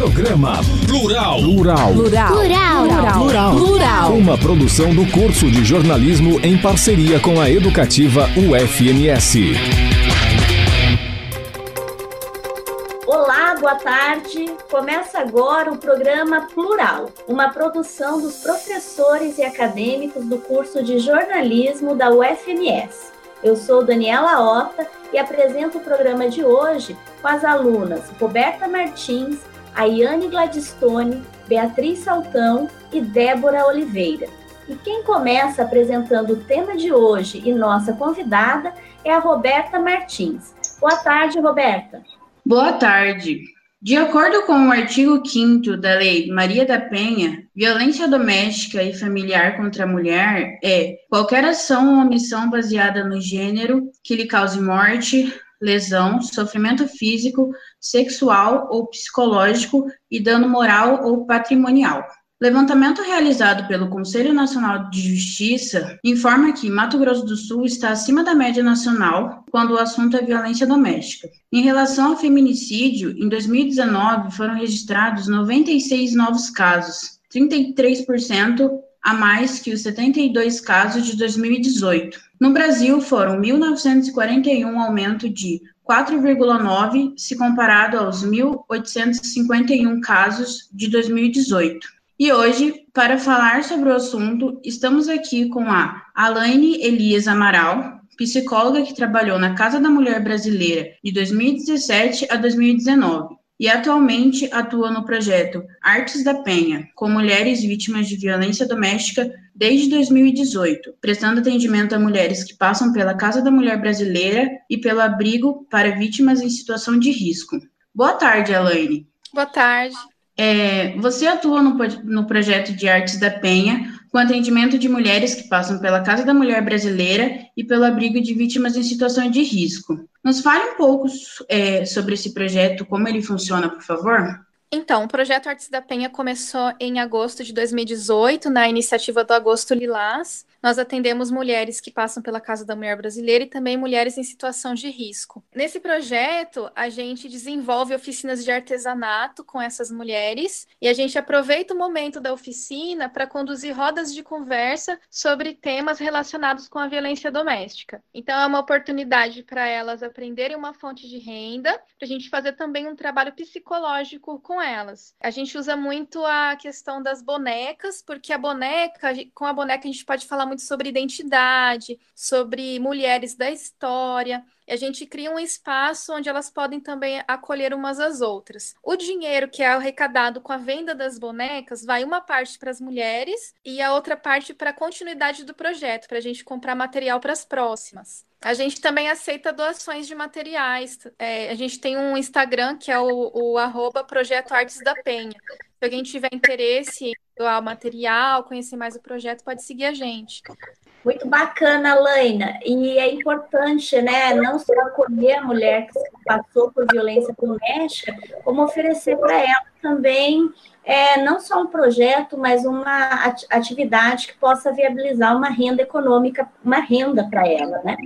Programa Plural. Plural. Plural. Plural. Plural. Plural. Uma produção do curso de jornalismo em parceria com a educativa UFMS. Olá, boa tarde. Começa agora o programa Plural, uma produção dos professores e acadêmicos do curso de jornalismo da UFMS. Eu sou Daniela Ota e apresento o programa de hoje com as alunas Roberta Martins, Ayane Gladstone, Beatriz Saltão e Débora Oliveira. E quem começa apresentando o tema de hoje e nossa convidada é a Roberta Martins. Boa tarde, Roberta. Boa tarde. De acordo com o artigo 5 da Lei Maria da Penha, violência doméstica e familiar contra a mulher é qualquer ação ou omissão baseada no gênero que lhe cause morte, lesão, sofrimento físico, sexual ou psicológico e dano moral ou patrimonial. Levantamento realizado pelo Conselho Nacional de Justiça informa que Mato Grosso do Sul está acima da média nacional quando o assunto é violência doméstica. Em relação ao feminicídio, em 2019 foram registrados 96 novos casos, 33% a mais que os 72 casos de 2018. No Brasil, foram 1.941, aumento de 4,9 se comparado aos 1.851 casos de 2018. E hoje, para falar sobre o assunto, estamos aqui com a Alaine Elias Amaral, psicóloga que trabalhou na Casa da Mulher Brasileira de 2017 a 2019 e atualmente atua no projeto Artes da Penha, com mulheres vítimas de violência doméstica desde 2018, prestando atendimento a mulheres que passam pela Casa da Mulher Brasileira e pelo abrigo para vítimas em situação de risco. Boa tarde, Elaine. Boa tarde. É, você atua no, no projeto de Artes da Penha, com atendimento de mulheres que passam pela Casa da Mulher Brasileira e pelo abrigo de vítimas em situação de risco. Nos fale um pouco é, sobre esse projeto, como ele funciona, por favor? Então, o projeto Artes da Penha começou em agosto de 2018, na iniciativa do Agosto Lilás. Nós atendemos mulheres que passam pela Casa da Mulher Brasileira e também mulheres em situação de risco. Nesse projeto, a gente desenvolve oficinas de artesanato com essas mulheres e a gente aproveita o momento da oficina para conduzir rodas de conversa sobre temas relacionados com a violência doméstica. Então, é uma oportunidade para elas aprenderem uma fonte de renda, para a gente fazer também um trabalho psicológico com elas. A gente usa muito a questão das bonecas, porque a boneca, com a boneca a gente pode falar muito sobre identidade, sobre mulheres da história. A gente cria um espaço onde elas podem também acolher umas às outras. O dinheiro que é arrecadado com a venda das bonecas vai uma parte para as mulheres e a outra parte para a continuidade do projeto, para a gente comprar material para as próximas. A gente também aceita doações de materiais. É, a gente tem um Instagram que é o, o arroba Projeto Artes da Penha. Se alguém tiver interesse em doar o material, conhecer mais o projeto, pode seguir a gente. Muito bacana, Laina. E é importante, né, não só acolher a mulher que passou por violência doméstica, como oferecer para ela também é, não só um projeto, mas uma atividade que possa viabilizar uma renda econômica, uma renda para ela, né?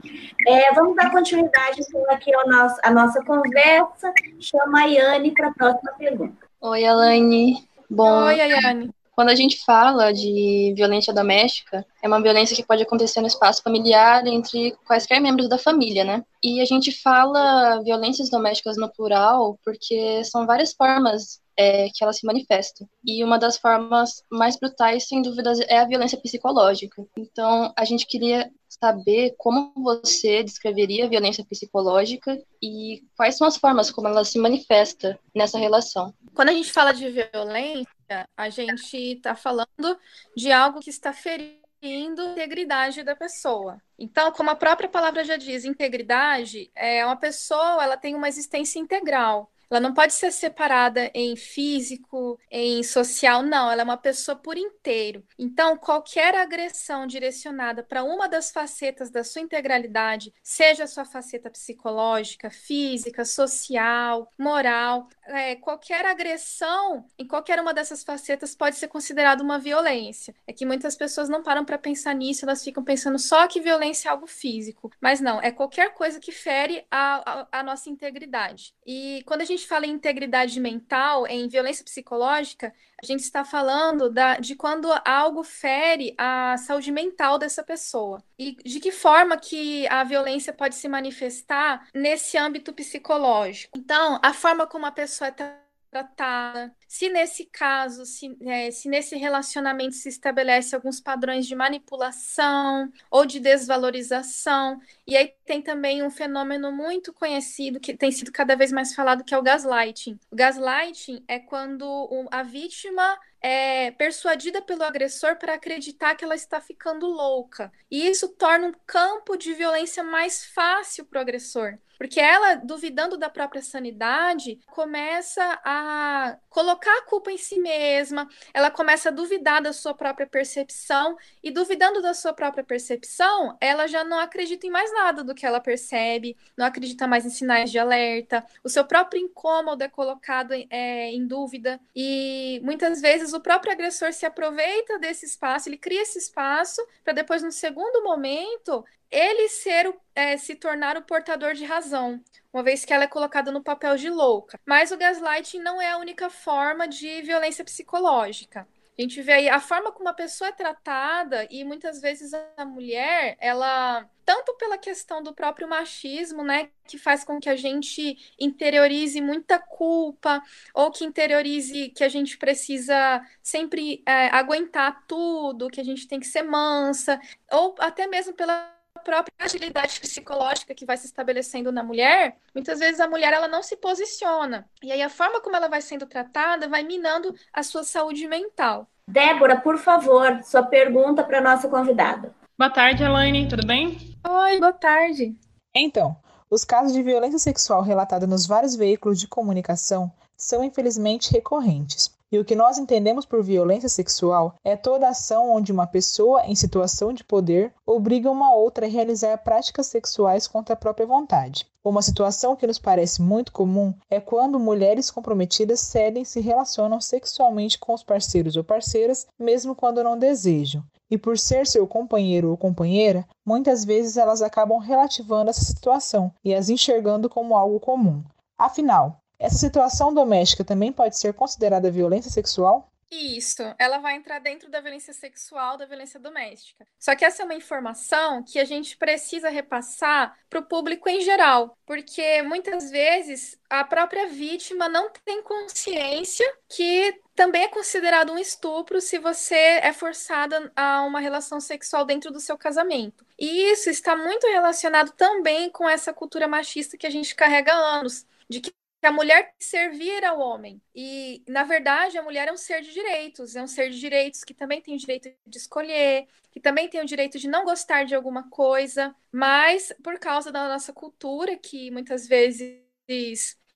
É, vamos dar continuidade então, aqui ao nosso, à nossa conversa. Chama a Yane para a próxima pergunta. Oi, Elaine. Bom, Oi, Ayane. Quando a gente fala de violência doméstica, é uma violência que pode acontecer no espaço familiar entre quaisquer membros da família, né? E a gente fala violências domésticas no plural porque são várias formas é, que ela se manifesta. E uma das formas mais brutais, sem dúvidas, é a violência psicológica. Então, a gente queria saber como você descreveria a violência psicológica e quais são as formas como ela se manifesta nessa relação. Quando a gente fala de violência, a gente está falando de algo que está ferindo a integridade da pessoa. Então, como a própria palavra já diz, integridade é uma pessoa, ela tem uma existência integral. Ela não pode ser separada em físico, em social, não. Ela é uma pessoa por inteiro. Então, qualquer agressão direcionada para uma das facetas da sua integralidade, seja a sua faceta psicológica, física, social, moral, é, qualquer agressão em qualquer uma dessas facetas pode ser considerada uma violência. É que muitas pessoas não param para pensar nisso, elas ficam pensando só que violência é algo físico. Mas não, é qualquer coisa que fere a, a, a nossa integridade. E quando a gente gente fala em integridade mental, em violência psicológica, a gente está falando da, de quando algo fere a saúde mental dessa pessoa. E de que forma que a violência pode se manifestar nesse âmbito psicológico. Então, a forma como a pessoa é tratada, se nesse caso, se, é, se nesse relacionamento se estabelece alguns padrões de manipulação ou de desvalorização. E aí tem também um fenômeno muito conhecido que tem sido cada vez mais falado, que é o gaslighting. O gaslighting é quando a vítima é persuadida pelo agressor para acreditar que ela está ficando louca. E isso torna um campo de violência mais fácil para o agressor. Porque ela, duvidando da própria sanidade, começa a colocar a culpa em si mesma, ela começa a duvidar da sua própria percepção, e duvidando da sua própria percepção, ela já não acredita em mais nada do que ela percebe, não acredita mais em sinais de alerta, o seu próprio incômodo é colocado é, em dúvida, e muitas vezes o próprio agressor se aproveita desse espaço, ele cria esse espaço para depois, no segundo momento, ele ser o, é, se tornar o portador de razão, uma vez que ela é colocada no papel de louca. Mas o gaslighting não é a única forma de violência psicológica. A gente vê aí a forma como a pessoa é tratada e muitas vezes a mulher, ela tanto pela questão do próprio machismo, né, que faz com que a gente interiorize muita culpa ou que interiorize que a gente precisa sempre é, aguentar tudo, que a gente tem que ser mansa, ou até mesmo pela própria agilidade psicológica que vai se estabelecendo na mulher, muitas vezes a mulher ela não se posiciona. E aí a forma como ela vai sendo tratada vai minando a sua saúde mental. Débora, por favor, sua pergunta para nossa convidada. Boa tarde, Elaine, tudo bem? Oi, boa tarde. Então, os casos de violência sexual relatados nos vários veículos de comunicação são infelizmente recorrentes. E o que nós entendemos por violência sexual é toda ação onde uma pessoa em situação de poder obriga uma outra a realizar práticas sexuais contra a própria vontade. Uma situação que nos parece muito comum é quando mulheres comprometidas cedem e se relacionam sexualmente com os parceiros ou parceiras, mesmo quando não desejam. E por ser seu companheiro ou companheira, muitas vezes elas acabam relativando essa situação e as enxergando como algo comum. Afinal, essa situação doméstica também pode ser considerada violência sexual? Isso, ela vai entrar dentro da violência sexual, da violência doméstica. Só que essa é uma informação que a gente precisa repassar para o público em geral, porque muitas vezes a própria vítima não tem consciência que também é considerado um estupro se você é forçada a uma relação sexual dentro do seu casamento. E isso está muito relacionado também com essa cultura machista que a gente carrega há anos, de que que a mulher servir ao homem. E, na verdade, a mulher é um ser de direitos, é um ser de direitos que também tem o direito de escolher, que também tem o direito de não gostar de alguma coisa, mas por causa da nossa cultura, que muitas vezes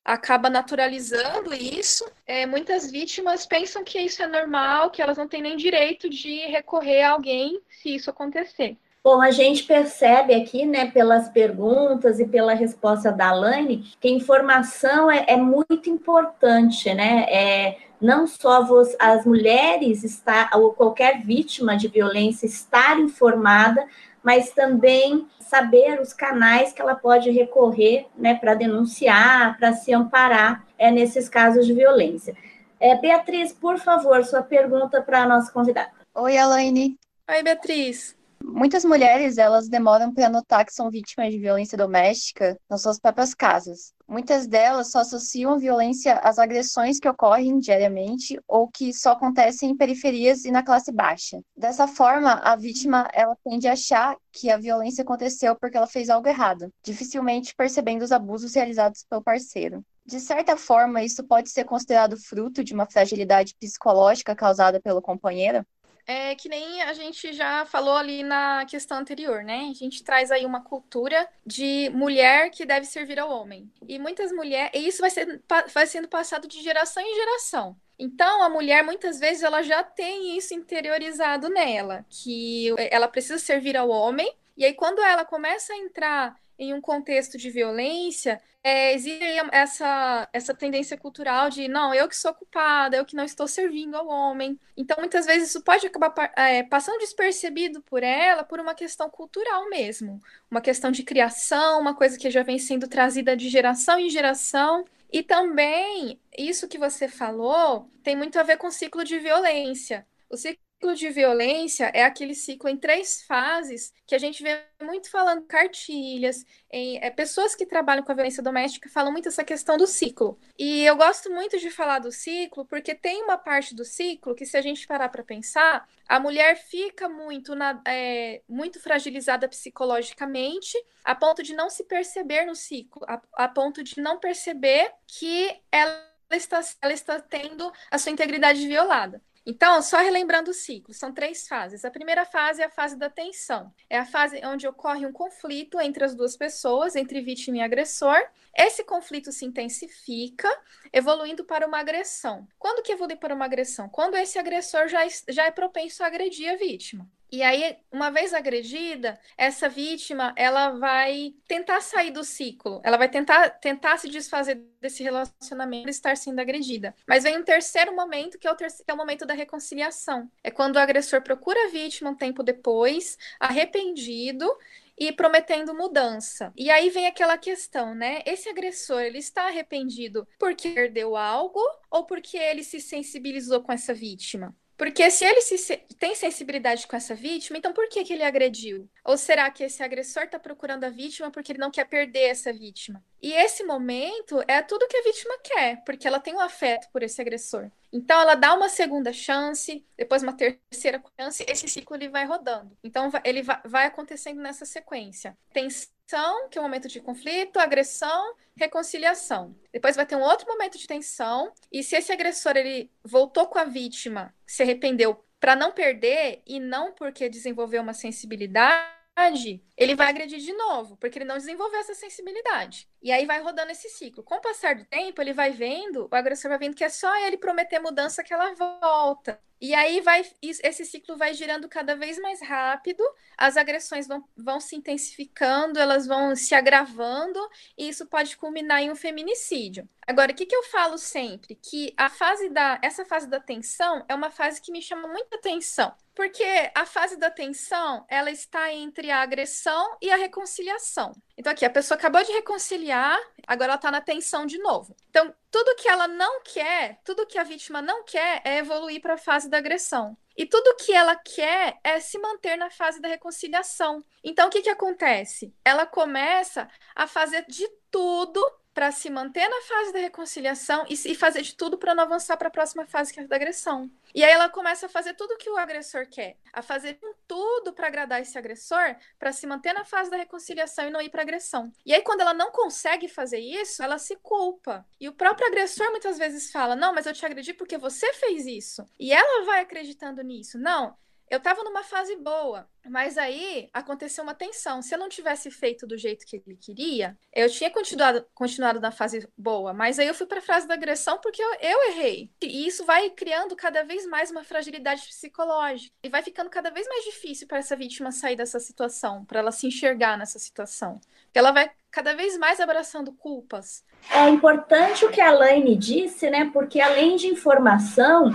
acaba naturalizando isso, é, muitas vítimas pensam que isso é normal, que elas não têm nem direito de recorrer a alguém se isso acontecer. Bom, a gente percebe aqui, né, pelas perguntas e pela resposta da Alane, que a informação é, é muito importante, né? É, não só vos, as mulheres estar, ou qualquer vítima de violência estar informada, mas também saber os canais que ela pode recorrer né, para denunciar, para se amparar é, nesses casos de violência. É, Beatriz, por favor, sua pergunta para a nossa convidada. Oi, Elaine. Oi, Beatriz. Muitas mulheres, elas demoram para notar que são vítimas de violência doméstica nas suas próprias casas. Muitas delas só associam violência às agressões que ocorrem diariamente ou que só acontecem em periferias e na classe baixa. Dessa forma, a vítima ela tende a achar que a violência aconteceu porque ela fez algo errado, dificilmente percebendo os abusos realizados pelo parceiro. De certa forma, isso pode ser considerado fruto de uma fragilidade psicológica causada pelo companheiro, é que nem a gente já falou ali na questão anterior, né? A gente traz aí uma cultura de mulher que deve servir ao homem. E muitas mulheres, e isso vai, ser, vai sendo passado de geração em geração. Então, a mulher, muitas vezes, ela já tem isso interiorizado nela, que ela precisa servir ao homem, e aí, quando ela começa a entrar em um contexto de violência, é, existe essa, essa tendência cultural de não, eu que sou culpada, eu que não estou servindo ao homem. Então, muitas vezes, isso pode acabar é, passando despercebido por ela por uma questão cultural mesmo, uma questão de criação, uma coisa que já vem sendo trazida de geração em geração. E também, isso que você falou tem muito a ver com o ciclo de violência. O ciclo ciclo de violência é aquele ciclo em três fases que a gente vê muito falando cartilhas, em, é, pessoas que trabalham com a violência doméstica falam muito essa questão do ciclo. E eu gosto muito de falar do ciclo porque tem uma parte do ciclo que, se a gente parar para pensar, a mulher fica muito, na, é, muito fragilizada psicologicamente, a ponto de não se perceber no ciclo, a, a ponto de não perceber que ela está, ela está tendo a sua integridade violada. Então, só relembrando o ciclo, são três fases. A primeira fase é a fase da tensão. É a fase onde ocorre um conflito entre as duas pessoas, entre vítima e agressor. Esse conflito se intensifica, evoluindo para uma agressão. Quando que evolui para uma agressão? Quando esse agressor já, já é propenso a agredir a vítima. E aí, uma vez agredida, essa vítima, ela vai tentar sair do ciclo, ela vai tentar, tentar se desfazer desse relacionamento estar sendo agredida. Mas vem um terceiro momento, que é, o terceiro, que é o momento da reconciliação. É quando o agressor procura a vítima um tempo depois, arrependido, e prometendo mudança. E aí vem aquela questão, né? Esse agressor, ele está arrependido porque perdeu algo ou porque ele se sensibilizou com essa vítima? Porque se ele se, tem sensibilidade com essa vítima, então por que, que ele agrediu? Ou será que esse agressor está procurando a vítima porque ele não quer perder essa vítima? E esse momento é tudo que a vítima quer, porque ela tem um afeto por esse agressor. Então ela dá uma segunda chance, depois uma terceira chance, esse ciclo ele vai rodando. Então ele vai acontecendo nessa sequência. Que é um momento de conflito, agressão, reconciliação. Depois vai ter um outro momento de tensão, e se esse agressor ele voltou com a vítima, se arrependeu para não perder e não porque desenvolveu uma sensibilidade, ele vai agredir de novo, porque ele não desenvolveu essa sensibilidade. E aí vai rodando esse ciclo. Com o passar do tempo, ele vai vendo, o agressor vai vendo que é só ele prometer mudança que ela volta. E aí vai esse ciclo vai girando cada vez mais rápido, as agressões vão, vão se intensificando, elas vão se agravando, e isso pode culminar em um feminicídio. Agora, o que, que eu falo sempre? Que a fase da. Essa fase da tensão é uma fase que me chama muita atenção. Porque a fase da tensão, ela está entre a agressão e a reconciliação. Então, aqui, a pessoa acabou de reconciliar, agora ela está na tensão de novo. Então, tudo que ela não quer, tudo que a vítima não quer é evoluir para a fase da agressão. E tudo que ela quer é se manter na fase da reconciliação. Então, o que, que acontece? Ela começa a fazer de tudo para se manter na fase da reconciliação e, e fazer de tudo para não avançar para a próxima fase, que é a da agressão. E aí ela começa a fazer tudo que o agressor quer, a fazer tudo para agradar esse agressor, para se manter na fase da reconciliação e não ir para agressão. E aí quando ela não consegue fazer isso, ela se culpa. E o próprio agressor muitas vezes fala: "Não, mas eu te agredi porque você fez isso". E ela vai acreditando nisso. Não, eu estava numa fase boa, mas aí aconteceu uma tensão. Se eu não tivesse feito do jeito que ele queria, eu tinha continuado, continuado na fase boa, mas aí eu fui para a fase da agressão porque eu, eu, errei. E isso vai criando cada vez mais uma fragilidade psicológica e vai ficando cada vez mais difícil para essa vítima sair dessa situação, para ela se enxergar nessa situação. Porque ela vai cada vez mais abraçando culpas. É importante o que a Laine disse, né? Porque além de informação,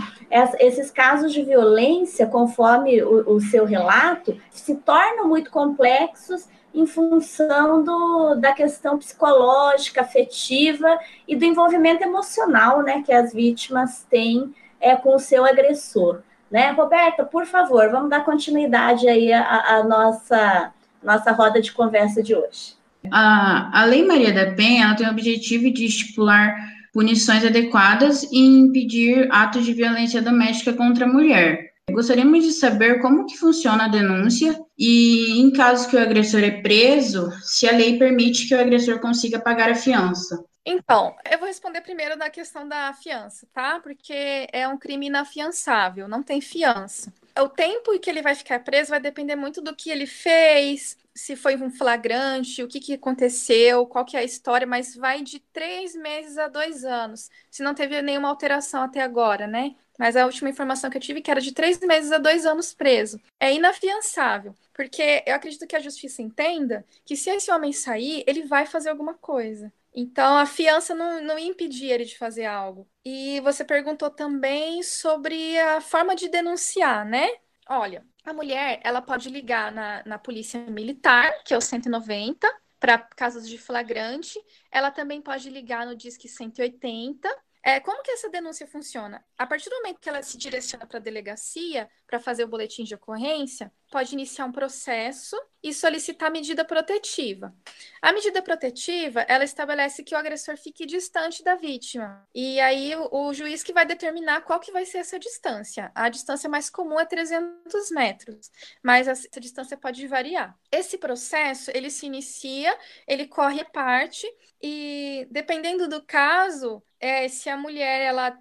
esses casos de violência, conforme o, o seu relato, se tornam muito complexos em função do, da questão psicológica, afetiva e do envolvimento emocional, né, que as vítimas têm é, com o seu agressor. Né? Roberta, por favor, vamos dar continuidade aí à, à nossa, nossa roda de conversa de hoje. A, a Lei Maria da Penha ela tem o objetivo de estipular punições adequadas e impedir atos de violência doméstica contra a mulher. Gostaríamos de saber como que funciona a denúncia e, em caso que o agressor é preso, se a lei permite que o agressor consiga pagar a fiança. Então, eu vou responder primeiro na questão da fiança, tá? Porque é um crime inafiançável, não tem fiança. O tempo em que ele vai ficar preso vai depender muito do que ele fez, se foi um flagrante, o que, que aconteceu, qual que é a história, mas vai de três meses a dois anos, se não teve nenhuma alteração até agora, né? Mas a última informação que eu tive é que era de três meses a dois anos preso. É inafiançável, porque eu acredito que a justiça entenda que se esse homem sair, ele vai fazer alguma coisa. Então, a fiança não, não ia impedir ele de fazer algo. E você perguntou também sobre a forma de denunciar, né? Olha, a mulher, ela pode ligar na, na polícia militar, que é o 190, para casos de flagrante. Ela também pode ligar no Disque 180 é, como que essa denúncia funciona? A partir do momento que ela se direciona para a delegacia para fazer o boletim de ocorrência, pode iniciar um processo e solicitar medida protetiva. A medida protetiva, ela estabelece que o agressor fique distante da vítima. E aí o, juiz que vai determinar qual que vai ser essa distância. A distância mais comum é 300 metros, mas essa distância pode variar. Esse processo, ele se inicia, ele corre parte e dependendo do caso, é, se a mulher ela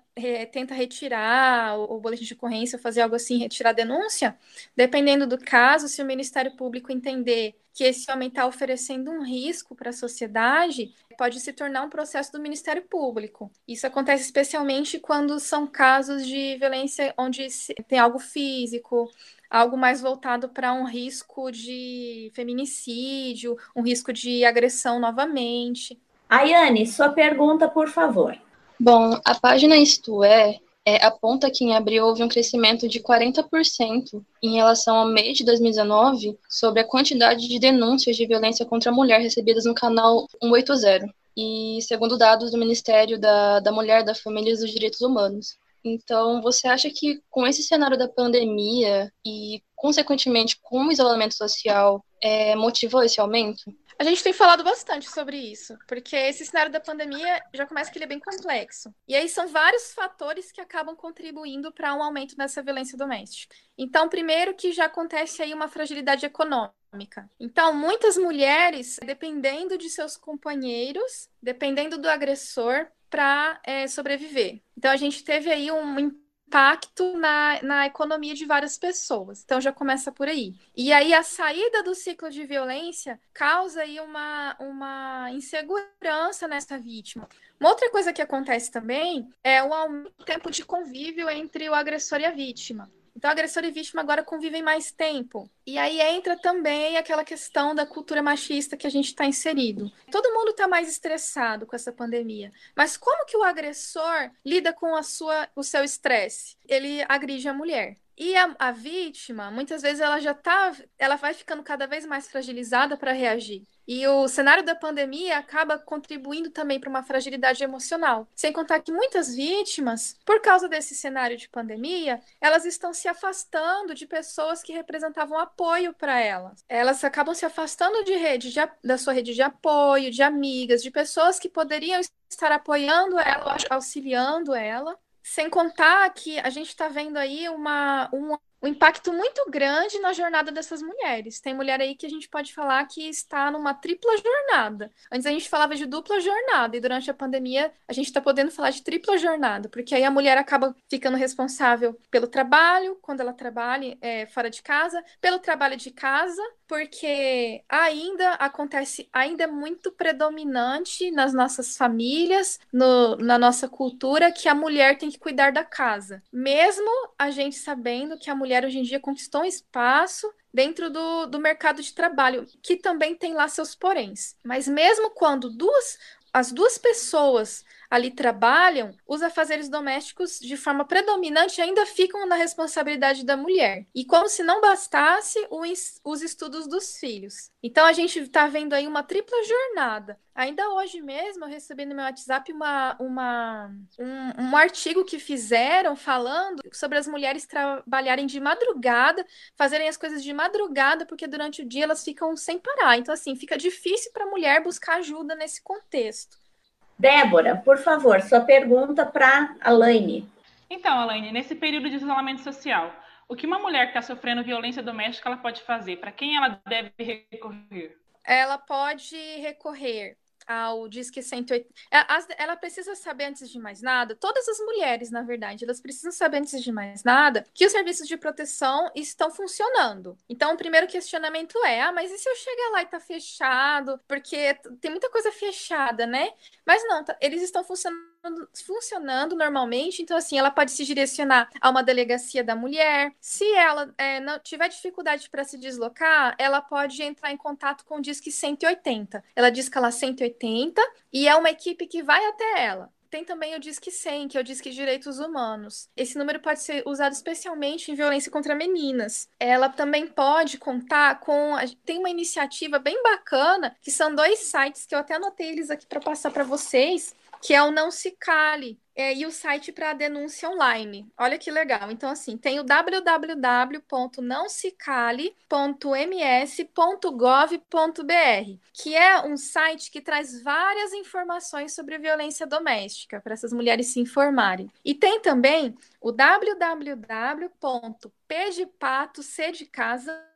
tenta retirar o, o, boletim de ocorrência, fazer algo assim, retirar a denúncia, dependendo do caso, se o Ministério Público entender que esse homem está oferecendo um risco para a sociedade, pode se tornar um processo do Ministério Público. Isso acontece especialmente quando são casos de violência onde tem algo físico, algo mais voltado para um risco de feminicídio, um risco de agressão novamente. Ayane, sua pergunta, por favor. Bom, a página Isto É, é aponta que em abril houve um crescimento de 40% em relação ao mês de 2019 sobre a quantidade de denúncias de violência contra a mulher recebidas no canal 180. E segundo dados do Ministério da, da Mulher, da Família e dos Direitos Humanos. Então, você acha que com esse cenário da pandemia e, consequentemente, com o isolamento social, é, motivou esse aumento? A gente tem falado bastante sobre isso, porque esse cenário da pandemia já começa que ele é bem complexo. E aí são vários fatores que acabam contribuindo para um aumento dessa violência doméstica. Então, primeiro que já acontece aí uma fragilidade econômica. Então, muitas mulheres, dependendo de seus companheiros, dependendo do agressor, para é, sobreviver. Então, a gente teve aí um impacto na, na economia de várias pessoas. Então já começa por aí. E aí a saída do ciclo de violência causa aí uma, uma insegurança nessa vítima. Uma outra coisa que acontece também é o aumento do tempo de convívio entre o agressor e a vítima. Então, agressor e vítima agora convivem mais tempo. E aí entra também aquela questão da cultura machista que a gente está inserido. Todo mundo está mais estressado com essa pandemia. Mas como que o agressor lida com a sua, o seu estresse? Ele agride a mulher. E a, a, vítima, muitas vezes, ela já tá, ela vai ficando cada vez mais fragilizada para reagir. E o cenário da pandemia acaba contribuindo também para uma fragilidade emocional. Sem contar que muitas vítimas, por causa desse cenário de pandemia, elas estão se afastando de pessoas que representavam apoio para elas. Elas acabam se afastando de rede de, da sua rede de apoio, de amigas, de pessoas que poderiam estar apoiando ela, auxiliando ela. Sem contar que a gente está vendo aí uma, um um impacto muito grande na jornada dessas mulheres. Tem mulher aí que a gente pode falar que está numa tripla jornada. Antes a gente falava de dupla jornada, e durante a pandemia a gente está podendo falar de tripla jornada, porque aí a mulher acaba ficando responsável pelo trabalho, quando ela trabalha é, fora de casa, pelo trabalho de casa, porque ainda acontece, ainda é muito predominante nas nossas famílias, no, na nossa cultura, que a mulher tem que cuidar da casa. Mesmo a gente sabendo que a mulher hoje em dia conquistou um espaço dentro do, do mercado de trabalho, que também tem lá seus poréns. Mas mesmo quando duas, as duas pessoas ali trabalham, os afazeres domésticos, de forma predominante, ainda ficam na responsabilidade da mulher. E como se não bastasse os, os estudos dos filhos. Então a gente está vendo aí uma tripla jornada. Ainda hoje mesmo eu recebi no meu WhatsApp uma, uma, um, um artigo que fizeram falando sobre as mulheres trabalharem de madrugada, fazerem as coisas de madrugada, porque durante o dia elas ficam sem parar. Então, assim, fica difícil para a mulher buscar ajuda nesse contexto. Débora, por favor, sua pergunta para a Laine. Então, Alaine, nesse período de isolamento social, o que uma mulher que está sofrendo violência doméstica ela pode fazer? Para quem ela deve recorrer? Ela pode recorrer ao Disque 180. É, ela precisa saber, antes de mais nada, todas as mulheres, na verdade, elas precisam saber, antes de mais nada, que os serviços de proteção estão funcionando. Então, o primeiro questionamento é: ah, mas e se eu chegar lá e tá fechado? Porque tem muita coisa fechada, né? Mas não, tá, eles estão funcionando funcionando normalmente, então assim, ela pode se direcionar a uma delegacia da mulher. Se ela é, não tiver dificuldade para se deslocar, ela pode entrar em contato com o Disque 180. Ela disca lá 180 e é uma equipe que vai até ela. tem também o Disque 100, que é o Disque Direitos Humanos. Esse número pode ser usado especialmente em violência contra meninas. Ela também pode contar com. Tem uma iniciativa bem bacana, que são dois sites que eu até anotei eles aqui para passar para vocês, que é o Não Se Cale, é, e o site para denúncia online. Olha que legal. Então, assim, tem o www.nãosecale.ms.gov.br, que é um site que traz várias informações sobre violência doméstica, para essas mulheres se informarem. E tem também o www.pdepatocdecasa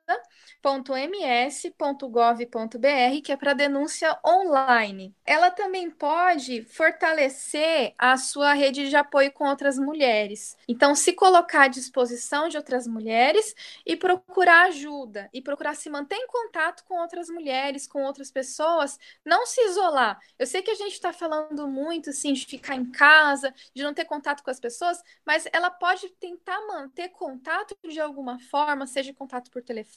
ms.gov.br, que é para denúncia online. Ela também pode fortalecer a sua rede de apoio com outras mulheres. Então, se colocar à disposição de outras mulheres e procurar ajuda, e procurar se manter em contato com outras mulheres, com outras pessoas, não se isolar. Eu sei que a gente está falando muito assim de ficar em casa, de não ter contato com as pessoas, mas ela pode tentar manter contato de alguma forma, seja contato por telefone,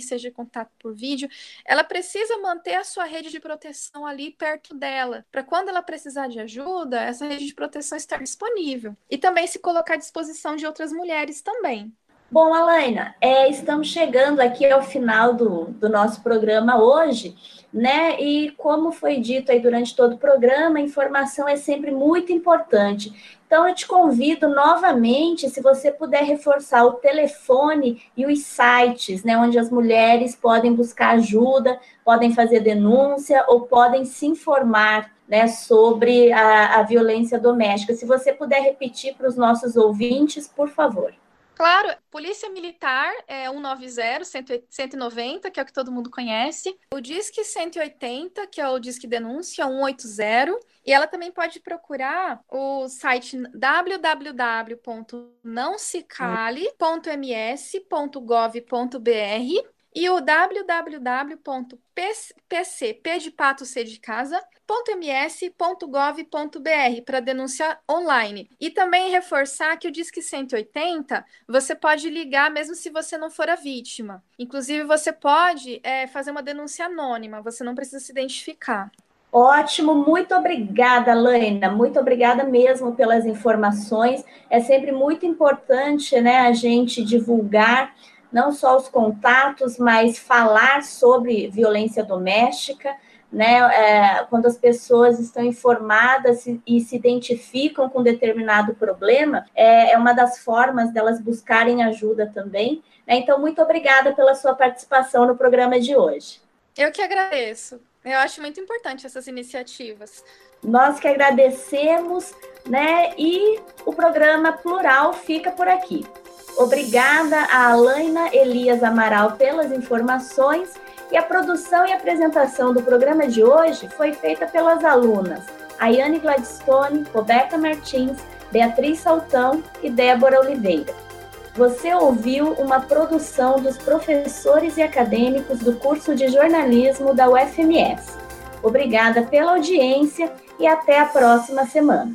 seja contato por vídeo. Ela precisa manter a sua rede de proteção ali perto dela, para quando ela precisar de ajuda, essa rede de proteção estar disponível. E também se colocar à disposição de outras mulheres também. Bom, Alaina, é, estamos chegando aqui ao final do, do nosso programa hoje, né? E como foi dito aí durante todo o programa, a informação é sempre muito importante. Então, eu te convido novamente, se você puder reforçar o telefone e os sites, né, onde as mulheres podem buscar ajuda, podem fazer denúncia ou podem se informar né, sobre a, a violência doméstica. Se você puder repetir para os nossos ouvintes, por favor. Claro, Polícia Militar é 190, 190, que é o que todo mundo conhece. O Disque 180, que é o Disque Denúncia 180. E ela também pode procurar o site www.nãosecale.ms.gov.br e o www.pc, P de pato, C de casa, .ms.gov.br para denúncia online. E também reforçar que o Disque 180 você pode ligar mesmo se você não for a vítima. Inclusive, você pode é, fazer uma denúncia anônima, você não precisa se identificar. Ótimo, muito obrigada, Laina. Muito obrigada mesmo pelas informações. É sempre muito importante né, a gente divulgar não só os contatos, mas falar sobre violência doméstica né? É, quando as pessoas estão informadas e, se identificam com determinado problema, é, é, uma das formas delas buscarem ajuda também. Né? Então, muito obrigada pela sua participação no programa de hoje. Eu que agradeço. Eu acho muito importante essas iniciativas. Nós que agradecemos, né? E o programa Plural fica por aqui. Obrigada a Alaina Elias Amaral pelas informações e a produção e apresentação do programa de hoje foi feita pelas alunas Ayane Gladstone, Roberta Martins, Beatriz Saltão e Débora Oliveira. Você ouviu uma produção dos professores e acadêmicos do curso de jornalismo da UFMS. Obrigada pela audiência e até a próxima semana.